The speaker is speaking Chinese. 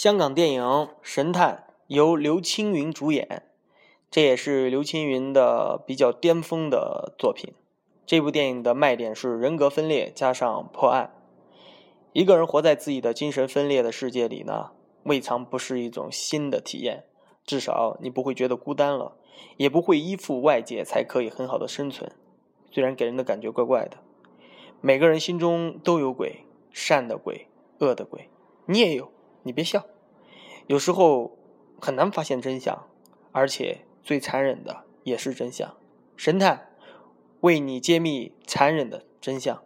香港电影《神探》由刘青云主演，这也是刘青云的比较巅峰的作品。这部电影的卖点是人格分裂加上破案。一个人活在自己的精神分裂的世界里呢，未尝不是一种新的体验。至少你不会觉得孤单了，也不会依附外界才可以很好的生存。虽然给人的感觉怪怪的，每个人心中都有鬼，善的鬼，恶的鬼，你也有。你别笑，有时候很难发现真相，而且最残忍的也是真相。神探为你揭秘残忍的真相。